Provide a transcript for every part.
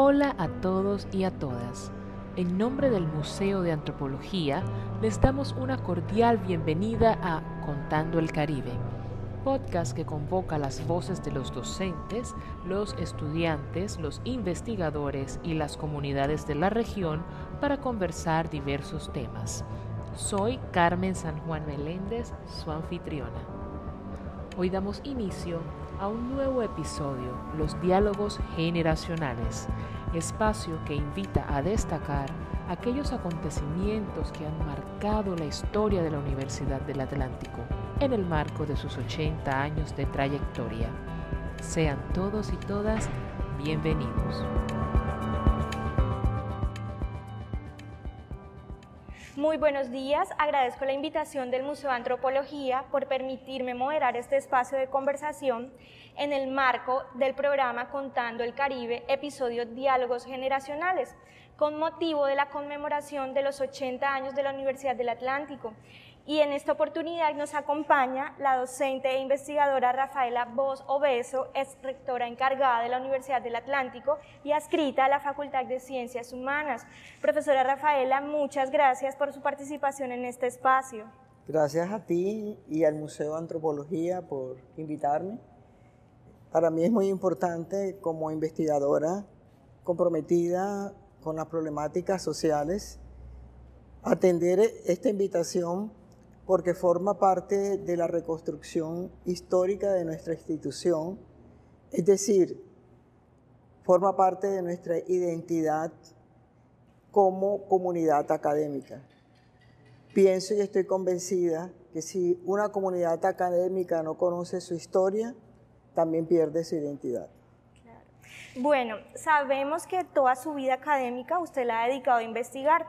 Hola a todos y a todas. En nombre del Museo de Antropología, les damos una cordial bienvenida a Contando el Caribe, podcast que convoca las voces de los docentes, los estudiantes, los investigadores y las comunidades de la región para conversar diversos temas. Soy Carmen San Juan Meléndez, su anfitriona. Hoy damos inicio a un nuevo episodio, los diálogos generacionales, espacio que invita a destacar aquellos acontecimientos que han marcado la historia de la Universidad del Atlántico en el marco de sus 80 años de trayectoria. Sean todos y todas bienvenidos. Muy buenos días, agradezco la invitación del Museo de Antropología por permitirme moderar este espacio de conversación en el marco del programa Contando el Caribe, episodio Diálogos Generacionales, con motivo de la conmemoración de los 80 años de la Universidad del Atlántico y en esta oportunidad nos acompaña la docente e investigadora Rafaela Voz Obeso, es rectora encargada de la Universidad del Atlántico y adscrita a la Facultad de Ciencias Humanas. Profesora Rafaela, muchas gracias por su participación en este espacio. Gracias a ti y al Museo de Antropología por invitarme. Para mí es muy importante como investigadora comprometida con las problemáticas sociales atender esta invitación porque forma parte de la reconstrucción histórica de nuestra institución, es decir, forma parte de nuestra identidad como comunidad académica. Pienso y estoy convencida que si una comunidad académica no conoce su historia, también pierde su identidad. Bueno, sabemos que toda su vida académica usted la ha dedicado a investigar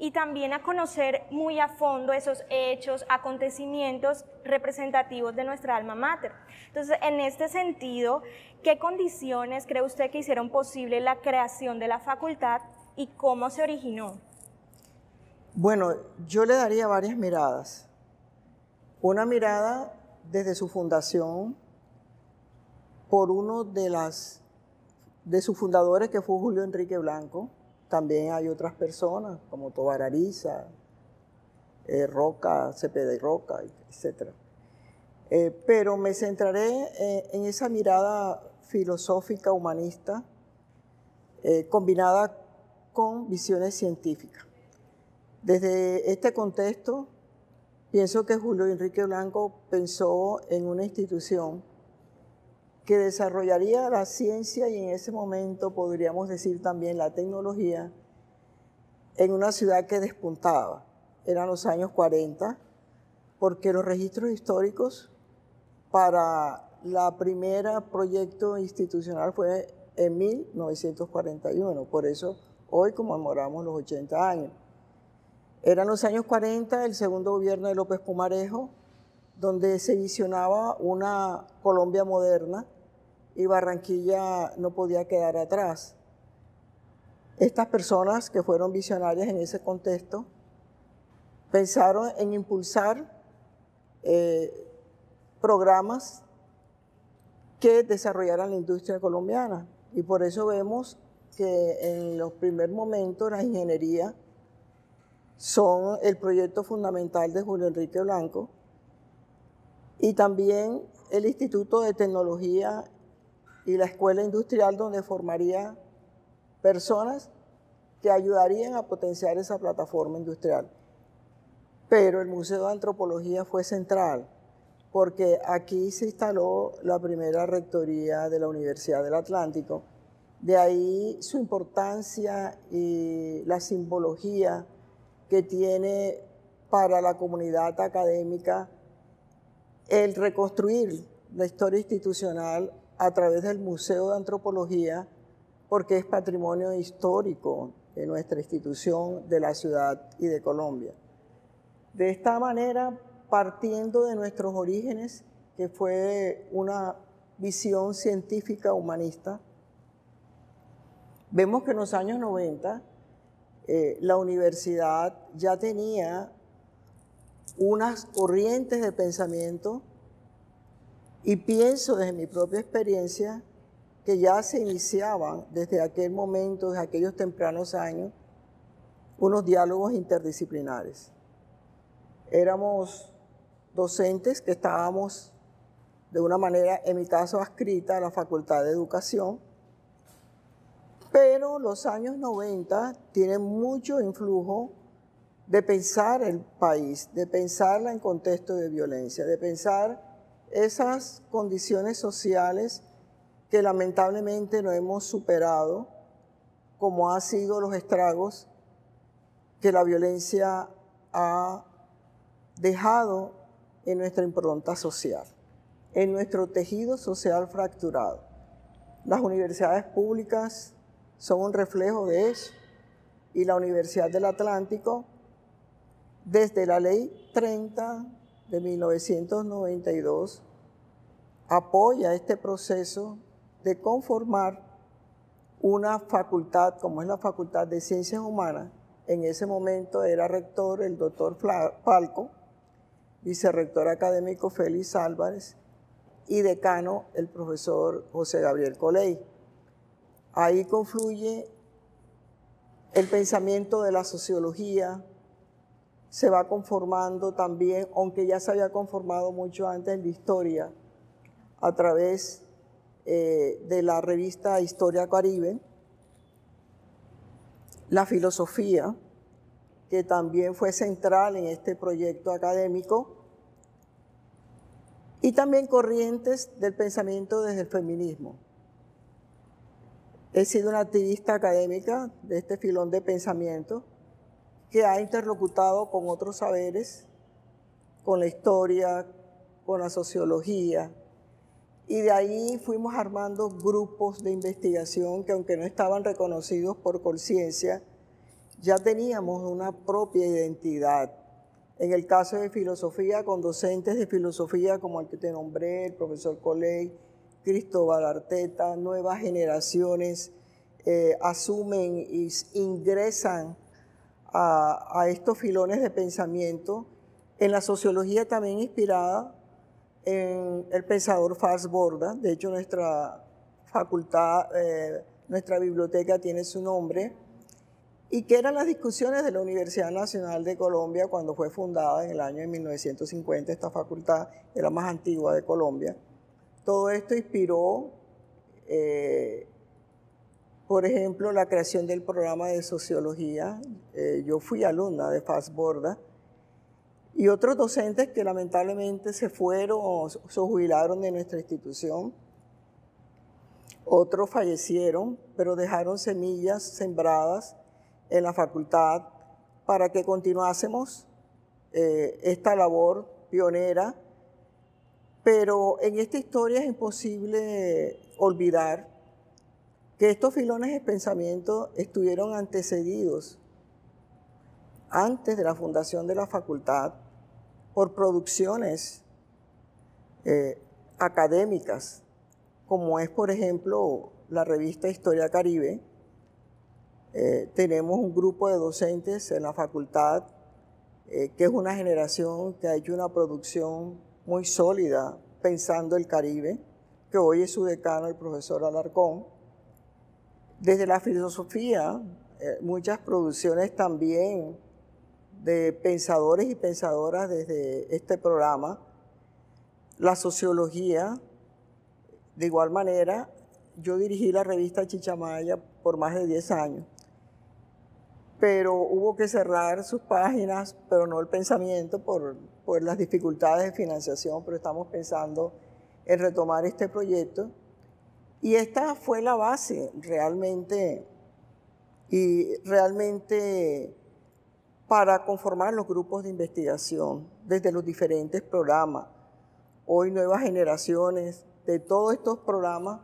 y también a conocer muy a fondo esos hechos, acontecimientos representativos de nuestra alma mater. Entonces, en este sentido, ¿qué condiciones cree usted que hicieron posible la creación de la facultad y cómo se originó? Bueno, yo le daría varias miradas. Una mirada desde su fundación por uno de las de sus fundadores que fue Julio Enrique Blanco, también hay otras personas como Tobar Ariza, eh, Roca, Cepeda y Roca, etc. Eh, pero me centraré eh, en esa mirada filosófica humanista combinada con visiones científicas. Desde este contexto, pienso que Julio Enrique Blanco pensó en una institución que desarrollaría la ciencia y en ese momento podríamos decir también la tecnología en una ciudad que despuntaba. Eran los años 40, porque los registros históricos para la primera proyecto institucional fue en 1941, por eso hoy conmemoramos los 80 años. Eran los años 40, el segundo gobierno de López Pumarejo, donde se visionaba una Colombia moderna, y Barranquilla no podía quedar atrás. Estas personas que fueron visionarias en ese contexto pensaron en impulsar eh, programas que desarrollaran la industria colombiana y por eso vemos que en los primeros momentos la ingeniería son el proyecto fundamental de Julio Enrique Blanco y también el Instituto de Tecnología y la escuela industrial donde formaría personas que ayudarían a potenciar esa plataforma industrial. Pero el Museo de Antropología fue central porque aquí se instaló la primera rectoría de la Universidad del Atlántico. De ahí su importancia y la simbología que tiene para la comunidad académica el reconstruir la historia institucional a través del Museo de Antropología porque es patrimonio histórico de nuestra institución, de la ciudad y de Colombia. De esta manera, partiendo de nuestros orígenes, que fue una visión científica humanista, vemos que en los años 90 eh, la universidad ya tenía unas corrientes de pensamiento y pienso desde mi propia experiencia que ya se iniciaban desde aquel momento, desde aquellos tempranos años, unos diálogos interdisciplinares. Éramos docentes que estábamos de una manera, en mi caso, adscrita a la Facultad de Educación, pero los años 90 tienen mucho influjo de pensar el país, de pensarla en contexto de violencia, de pensar esas condiciones sociales que lamentablemente no hemos superado, como han sido los estragos que la violencia ha dejado en nuestra impronta social, en nuestro tejido social fracturado. Las universidades públicas son un reflejo de eso y la Universidad del Atlántico, desde la ley 30 de 1992, apoya este proceso de conformar una facultad como es la Facultad de Ciencias Humanas. En ese momento era rector el doctor Falco, vicerrector académico Félix Álvarez y decano el profesor José Gabriel Coley. Ahí confluye el pensamiento de la sociología, se va conformando también, aunque ya se había conformado mucho antes la historia, a través eh, de la revista Historia Caribe, la filosofía, que también fue central en este proyecto académico, y también corrientes del pensamiento desde el feminismo. He sido una activista académica de este filón de pensamiento que ha interlocutado con otros saberes, con la historia, con la sociología, y de ahí fuimos armando grupos de investigación que aunque no estaban reconocidos por conciencia, ya teníamos una propia identidad. En el caso de filosofía, con docentes de filosofía como el que te nombré, el profesor Coley, Cristóbal Arteta, nuevas generaciones eh, asumen e ingresan a, estos filones de pensamiento. En la sociología también inspirada en el pensador Fars Borda. De hecho, nuestra facultad, eh, nuestra biblioteca tiene su nombre. Y que eran las discusiones de la Universidad Nacional de Colombia cuando fue fundada en el año de 1950. Esta facultad era más antigua de Colombia. Todo esto inspiró, eh, por ejemplo, la creación del programa de sociología. Eh, yo fui alumna de Fars Borda y otros docentes que lamentablemente se fueron o se jubilaron de nuestra institución. Otros fallecieron, pero dejaron semillas sembradas en la facultad para que continuásemos eh, esta labor pionera. Pero en esta historia es imposible olvidar que estos filones de pensamiento estuvieron antecedidos antes de la fundación de la facultad por producciones eh, académicas, como es, por ejemplo, la revista Historia Caribe. Eh, tenemos un grupo de docentes en la facultad, eh, que es una generación que ha hecho una producción muy sólida pensando el Caribe, que hoy es su decano, el profesor Alarcón. Desde la filosofía, muchas producciones también de pensadores y pensadoras desde este programa. La sociología, de igual manera, yo dirigí la revista Chichamaya por más de 10 años, pero hubo que cerrar sus páginas, pero no el pensamiento por, por las dificultades de financiación, pero estamos pensando en retomar este proyecto. Y esta fue la base realmente, y realmente para conformar los grupos de investigación desde los diferentes programas. Hoy nuevas generaciones de todos estos programas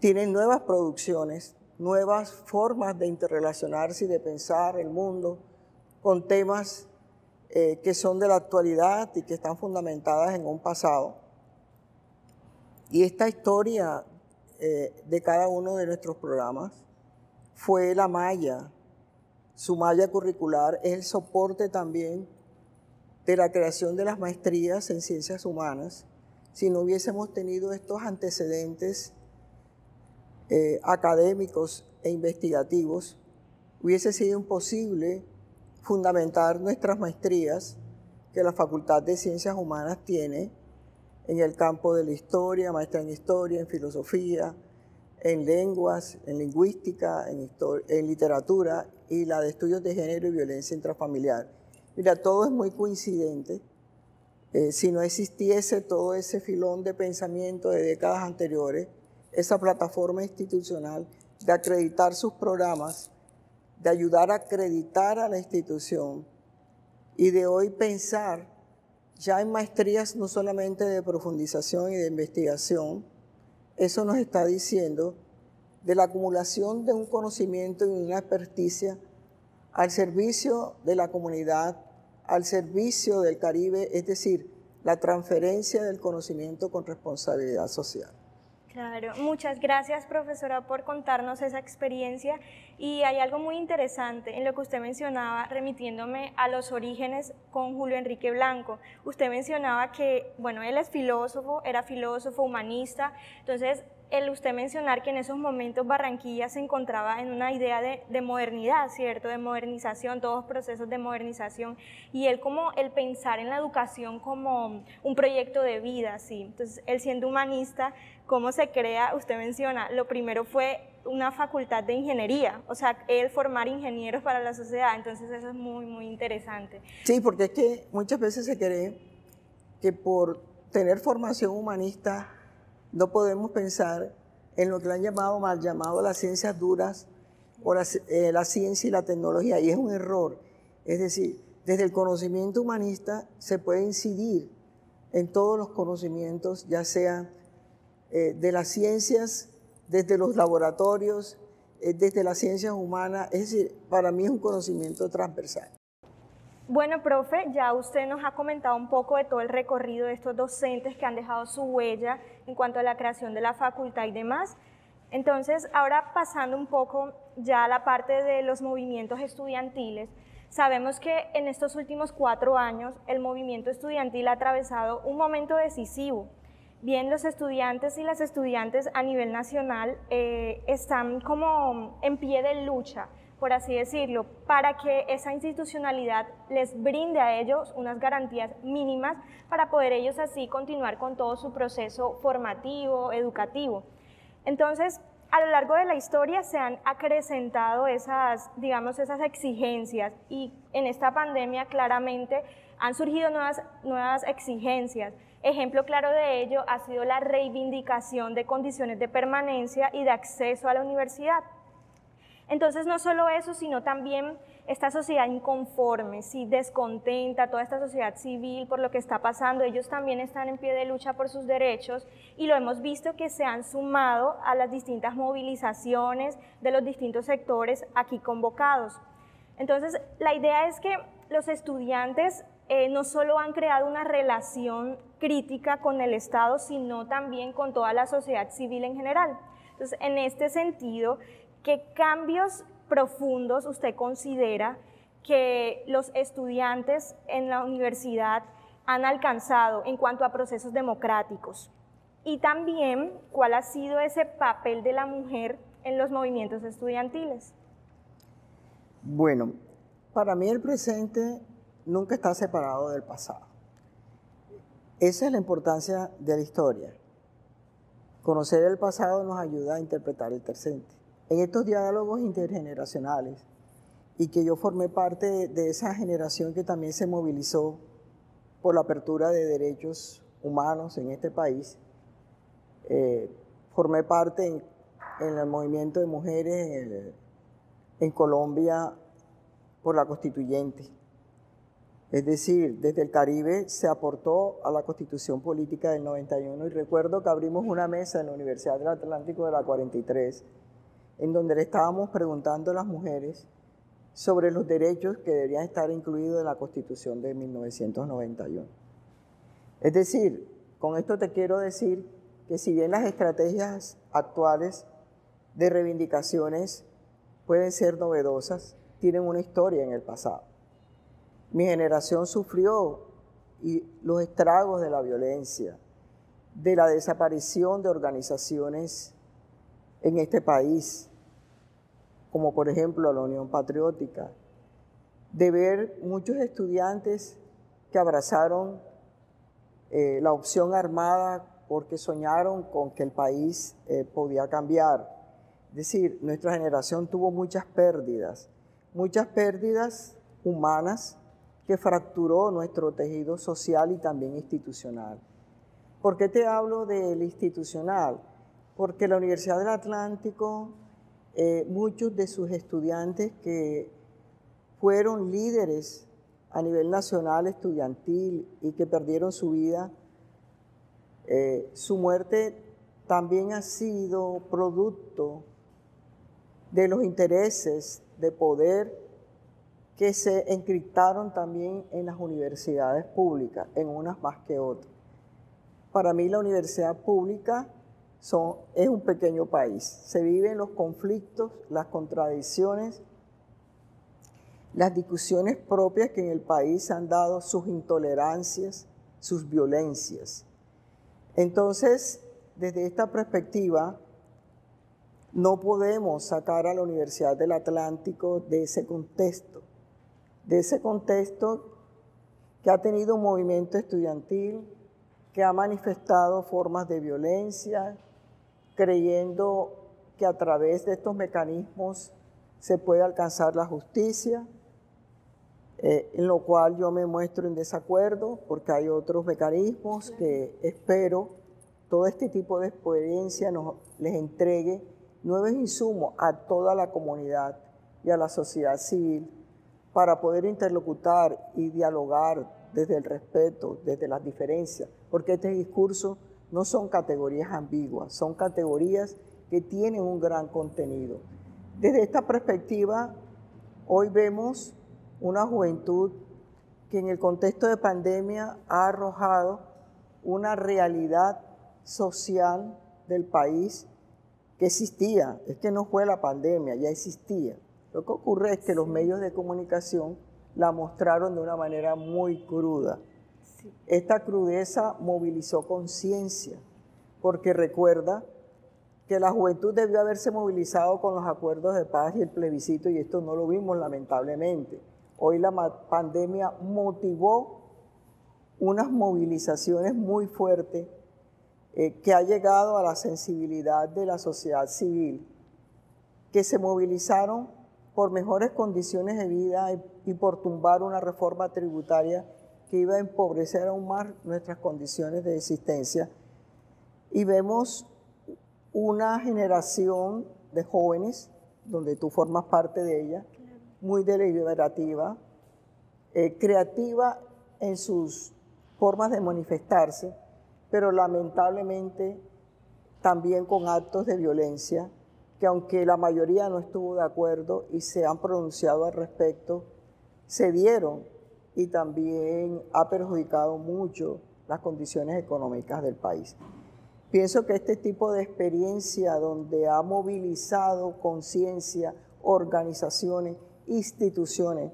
tienen nuevas producciones, nuevas formas de interrelacionarse y de pensar el mundo con temas eh, que son de la actualidad y que están fundamentadas en un pasado. Y esta historia eh, de cada uno de nuestros programas fue la malla su malla curricular es el soporte también de la creación de las maestrías en ciencias humanas. Si no hubiésemos tenido estos antecedentes eh, académicos e investigativos, hubiese sido imposible fundamentar nuestras maestrías que la Facultad de Ciencias Humanas tiene en el campo de la historia, maestra en historia, en filosofía, en lenguas, en lingüística, en, literatura y la de estudios de género y violencia intrafamiliar. Mira, todo es muy coincidente. Eh, si no existiese todo ese filón de pensamiento de décadas anteriores, esa plataforma institucional de acreditar sus programas, de ayudar a acreditar a la institución y de hoy pensar ya en maestrías no solamente de profundización y de investigación, eso nos está diciendo de la acumulación de un conocimiento y una experticia al servicio de la comunidad, al servicio del Caribe, es decir, la transferencia del conocimiento con responsabilidad social. Claro, muchas gracias profesora por contarnos esa experiencia y hay algo muy interesante en lo que usted mencionaba remitiéndome a los orígenes con Julio Enrique Blanco. Usted mencionaba que, bueno, él es filósofo, era filósofo, humanista, entonces el usted mencionar que en esos momentos Barranquilla se encontraba en una idea de, modernidad, ¿cierto? De modernización, todos procesos de modernización, y él como el pensar en la educación como un proyecto de vida, ¿sí? Entonces, él siendo humanista, ¿cómo se crea? Usted menciona, lo primero fue una facultad de ingeniería, o sea, él formar ingenieros para la sociedad, entonces eso es muy, muy interesante. Sí, porque es que muchas veces se cree que por tener formación humanista, no podemos pensar en lo que le han llamado mal llamado las ciencias duras o eh, la, ciencia y la tecnología, y es un error. Es decir, desde el conocimiento humanista se puede incidir en todos los conocimientos, ya sea eh, de las ciencias, desde los laboratorios, eh, desde las ciencias humanas, es decir, para mí es un conocimiento transversal. Bueno, profe, ya usted nos ha comentado un poco de todo el recorrido de estos docentes que han dejado su huella en cuanto a la creación de la facultad y demás. Entonces, ahora pasando un poco ya a la parte de los movimientos estudiantiles, sabemos que en estos últimos cuatro años el movimiento estudiantil ha atravesado un momento decisivo. Bien, los estudiantes y las estudiantes a nivel nacional eh, están como en pie de lucha por así decirlo, para que esa institucionalidad les brinde a ellos unas garantías mínimas para poder ellos así continuar con todo su proceso formativo, educativo. Entonces, a lo largo de la historia se han acrecentado esas, digamos, esas exigencias y en esta pandemia claramente han surgido nuevas, nuevas exigencias. Ejemplo claro de ello ha sido la reivindicación de condiciones de permanencia y de acceso a la universidad. Entonces, no solo eso, sino también esta sociedad inconforme, sí, descontenta, toda esta sociedad civil por lo que está pasando, ellos también están en pie de lucha por sus derechos y lo hemos visto que se han sumado a las distintas movilizaciones de los distintos sectores aquí convocados. Entonces, la idea es que los estudiantes eh, no solo han creado una relación crítica con el Estado, sino también con toda la sociedad civil en general. Entonces, en este sentido, ¿Qué cambios profundos usted considera que los estudiantes en la universidad han alcanzado en cuanto a procesos democráticos? Y también, ¿cuál ha sido ese papel de la mujer en los movimientos estudiantiles? Bueno, para mí el presente nunca está separado del pasado. Esa es la importancia de la historia. Conocer el pasado nos ayuda a interpretar el presente en estos diálogos intergeneracionales y que yo formé parte de esa generación que también se movilizó por la apertura de derechos humanos en este país. Eh, formé parte en, el movimiento de mujeres en Colombia por la constituyente. Es decir, desde el Caribe se aportó a la constitución política del 91 y recuerdo que abrimos una mesa en la Universidad del Atlántico de la 43 en donde le estábamos preguntando a las mujeres sobre los derechos que deberían estar incluidos en la Constitución de 1991. Es decir, con esto te quiero decir que si bien las estrategias actuales de reivindicaciones pueden ser novedosas, tienen una historia en el pasado. Mi generación sufrió los estragos de la violencia, de la desaparición de organizaciones en este país, como por ejemplo la Unión Patriótica, de ver muchos estudiantes que abrazaron eh, la opción armada porque soñaron con que el país eh, podía cambiar. Es decir, nuestra generación tuvo muchas pérdidas, muchas pérdidas humanas que fracturó nuestro tejido social y también institucional. ¿Por qué te hablo del institucional? Porque la Universidad del Atlántico, eh, muchos de sus estudiantes que fueron líderes a nivel nacional estudiantil y que perdieron su vida, eh, su muerte también ha sido producto de los intereses de poder que se encriptaron también en las universidades públicas, en unas más que otras. Para mí la universidad pública son, es un pequeño país. Se viven los conflictos, las contradicciones, las discusiones propias que en el país han dado sus intolerancias, sus violencias. Entonces, desde esta perspectiva, no podemos sacar a la Universidad del Atlántico de ese contexto, de ese contexto que ha tenido un movimiento estudiantil, que ha manifestado formas de violencia, creyendo que a través de estos mecanismos se puede alcanzar la justicia, eh, en lo cual yo me muestro en desacuerdo porque hay otros mecanismos que espero todo este tipo de experiencia nos, les entregue nuevos insumos a toda la comunidad y a la sociedad civil para poder interlocutar y dialogar desde el respeto, desde las diferencias, porque este discurso no son categorías ambiguas, son categorías que tienen un gran contenido. Desde esta perspectiva, hoy vemos una juventud que en el contexto de pandemia ha arrojado una realidad social del país que existía, es que no fue la pandemia, ya existía. Lo que ocurre es que los medios de comunicación la mostraron de una manera muy cruda. Esta crudeza movilizó conciencia, porque recuerda que la juventud debió haberse movilizado con los acuerdos de paz y el plebiscito, y esto no lo vimos lamentablemente. Hoy la pandemia motivó unas movilizaciones muy fuertes eh, que ha llegado a la sensibilidad de la sociedad civil, que se movilizaron por mejores condiciones de vida y, por tumbar una reforma tributaria que iba a empobrecer aún más nuestras condiciones de existencia. Y vemos una generación de jóvenes, donde tú formas parte de ella, muy deliberativa, eh, creativa en sus formas de manifestarse, pero lamentablemente también con actos de violencia que aunque la mayoría no estuvo de acuerdo y se han pronunciado al respecto, se dieron y también ha perjudicado mucho las condiciones económicas del país. Pienso que este tipo de experiencia donde ha movilizado conciencia, organizaciones, instituciones,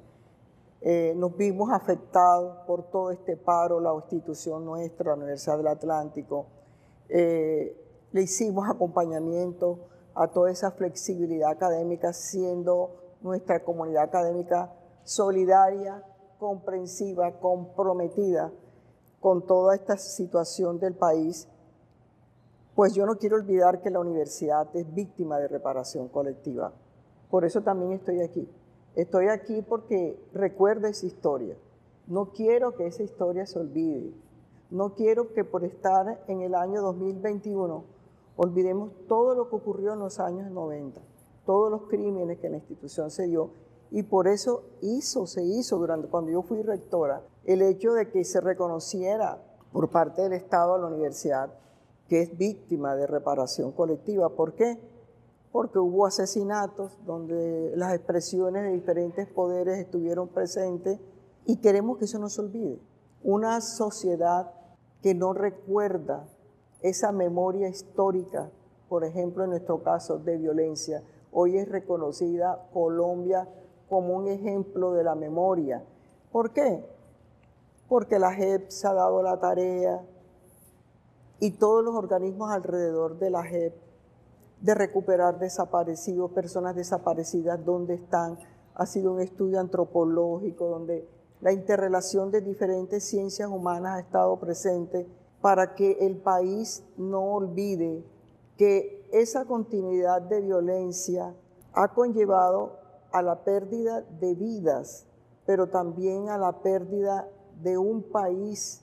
eh, nos vimos afectados por todo este paro, la institución nuestra, la Universidad del Atlántico, eh, le hicimos acompañamiento a toda esa flexibilidad académica, siendo nuestra comunidad académica solidaria, comprensiva, comprometida con toda esta situación del país, pues yo no quiero olvidar que la universidad es víctima de reparación colectiva. Por eso también estoy aquí. Estoy aquí porque recuerdo esa historia. No quiero que esa historia se olvide. No quiero que por estar en el año 2021 Olvidemos todo lo que ocurrió en los años 90, todos los crímenes que la institución se dio y por eso hizo, se hizo durante cuando yo fui rectora, el hecho de que se reconociera por parte del Estado a la universidad que es víctima de reparación colectiva. ¿Por qué? Porque hubo asesinatos donde las expresiones de diferentes poderes estuvieron presentes y queremos que eso no se olvide. Una sociedad que no recuerda esa memoria histórica, por ejemplo en nuestro caso de violencia, hoy es reconocida Colombia como un ejemplo de la memoria. ¿Por qué? Porque la JEP se ha dado la tarea y todos los organismos alrededor de la JEP de recuperar desaparecidos, personas desaparecidas, dónde están. Ha sido un estudio antropológico donde la interrelación de diferentes ciencias humanas ha estado presente para que el país no olvide que esa continuidad de violencia ha conllevado a la pérdida de vidas, pero también a la pérdida de un país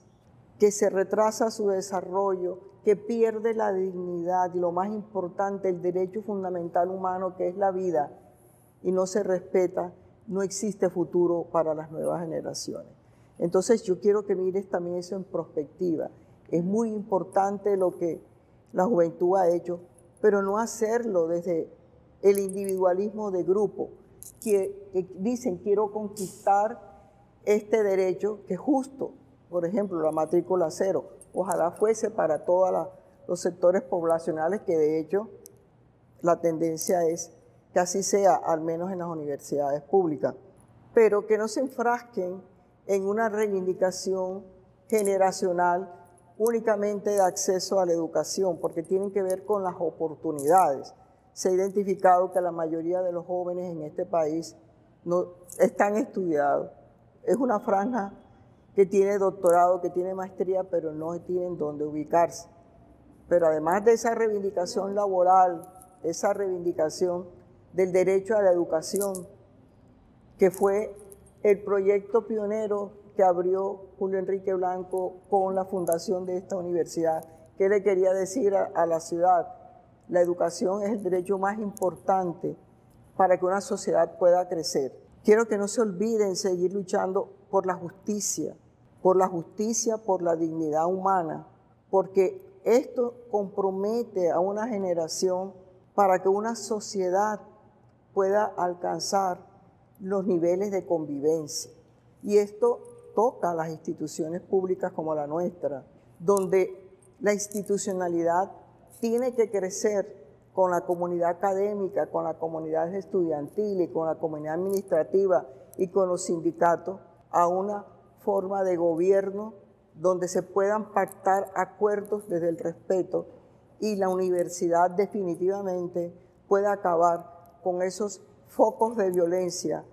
que se retrasa su desarrollo, que pierde la dignidad y lo más importante, el derecho fundamental humano que es la vida, y no se respeta, no existe futuro para las nuevas generaciones. Entonces yo quiero que mires también eso en perspectiva. Es muy importante lo que la juventud ha hecho, pero no hacerlo desde el individualismo de grupo, que, dicen quiero conquistar este derecho que es justo, por ejemplo, la matrícula cero, ojalá fuese para todos los sectores poblacionales, que de hecho la tendencia es que así sea, al menos en las universidades públicas, pero que no se enfrasquen en una reivindicación generacional únicamente de acceso a la educación, porque tienen que ver con las oportunidades. Se ha identificado que la mayoría de los jóvenes en este país no están estudiados. Es una franja que tiene doctorado, que tiene maestría, pero no tienen dónde ubicarse. Pero además de esa reivindicación laboral, esa reivindicación del derecho a la educación, que fue el proyecto pionero que abrió Julio Enrique Blanco con la fundación de esta universidad. ¿Qué le quería decir a, a la ciudad? La educación es el derecho más importante para que una sociedad pueda crecer. Quiero que no se olviden seguir luchando por la justicia, por la justicia, por la dignidad humana, porque esto compromete a una generación para que una sociedad pueda alcanzar los niveles de convivencia. Y esto toca a las instituciones públicas como la nuestra, donde la institucionalidad tiene que crecer con la comunidad académica, con la comunidad estudiantil y con la comunidad administrativa y con los sindicatos a una forma de gobierno donde se puedan pactar acuerdos desde el respeto y la universidad definitivamente pueda acabar con esos focos de violencia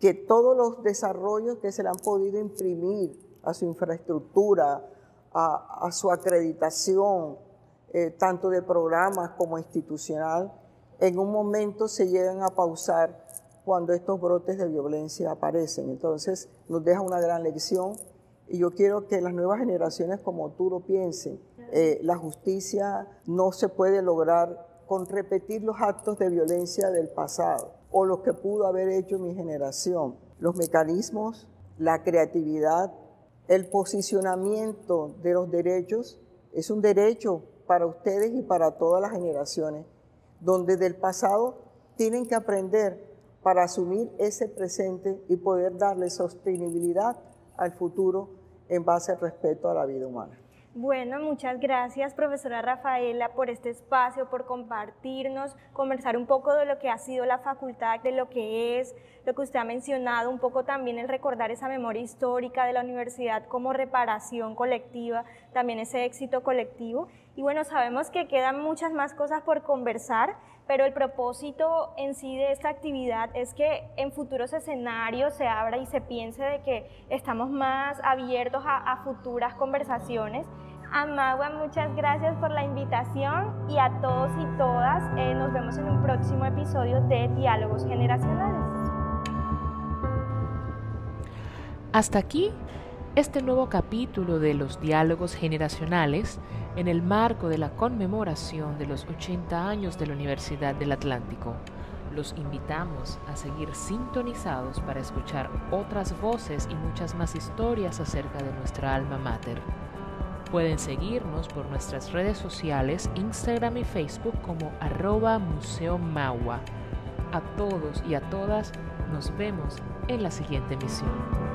que todos los desarrollos que se le han podido imprimir a su infraestructura, a, su acreditación, eh, tanto de programas como institucional, en un momento se llegan a pausar cuando estos brotes de violencia aparecen. Entonces nos deja una gran lección y yo quiero que las nuevas generaciones como tú lo piensen. Eh, la justicia no se puede lograr con repetir los actos de violencia del pasado o los que pudo haber hecho mi generación. Los mecanismos, la creatividad, el posicionamiento de los derechos es un derecho para ustedes y para todas las generaciones, donde del pasado tienen que aprender para asumir ese presente y poder darle sostenibilidad al futuro en base al respeto a la vida humana. Bueno, muchas gracias, profesora Rafaela, por este espacio, por compartirnos, conversar un poco de lo que ha sido la facultad, de lo que es, lo que usted ha mencionado, un poco también el recordar esa memoria histórica de la universidad como reparación colectiva, también ese éxito colectivo. Y bueno, sabemos que quedan muchas más cosas por conversar, pero el propósito en sí de esta actividad es que en futuros escenarios se abra y se piense de que estamos más abiertos a, futuras conversaciones. Amagua, muchas gracias por la invitación y a todos y todas eh, nos vemos en un próximo episodio de Diálogos Generacionales. Hasta aquí este nuevo capítulo de los diálogos generacionales en el marco de la conmemoración de los 80 años de la Universidad del Atlántico. Los invitamos a seguir sintonizados para escuchar otras voces y muchas más historias acerca de nuestra alma mater. Pueden seguirnos por nuestras redes sociales, Instagram y Facebook como arroba Museo A todos y a todas nos vemos en la siguiente emisión.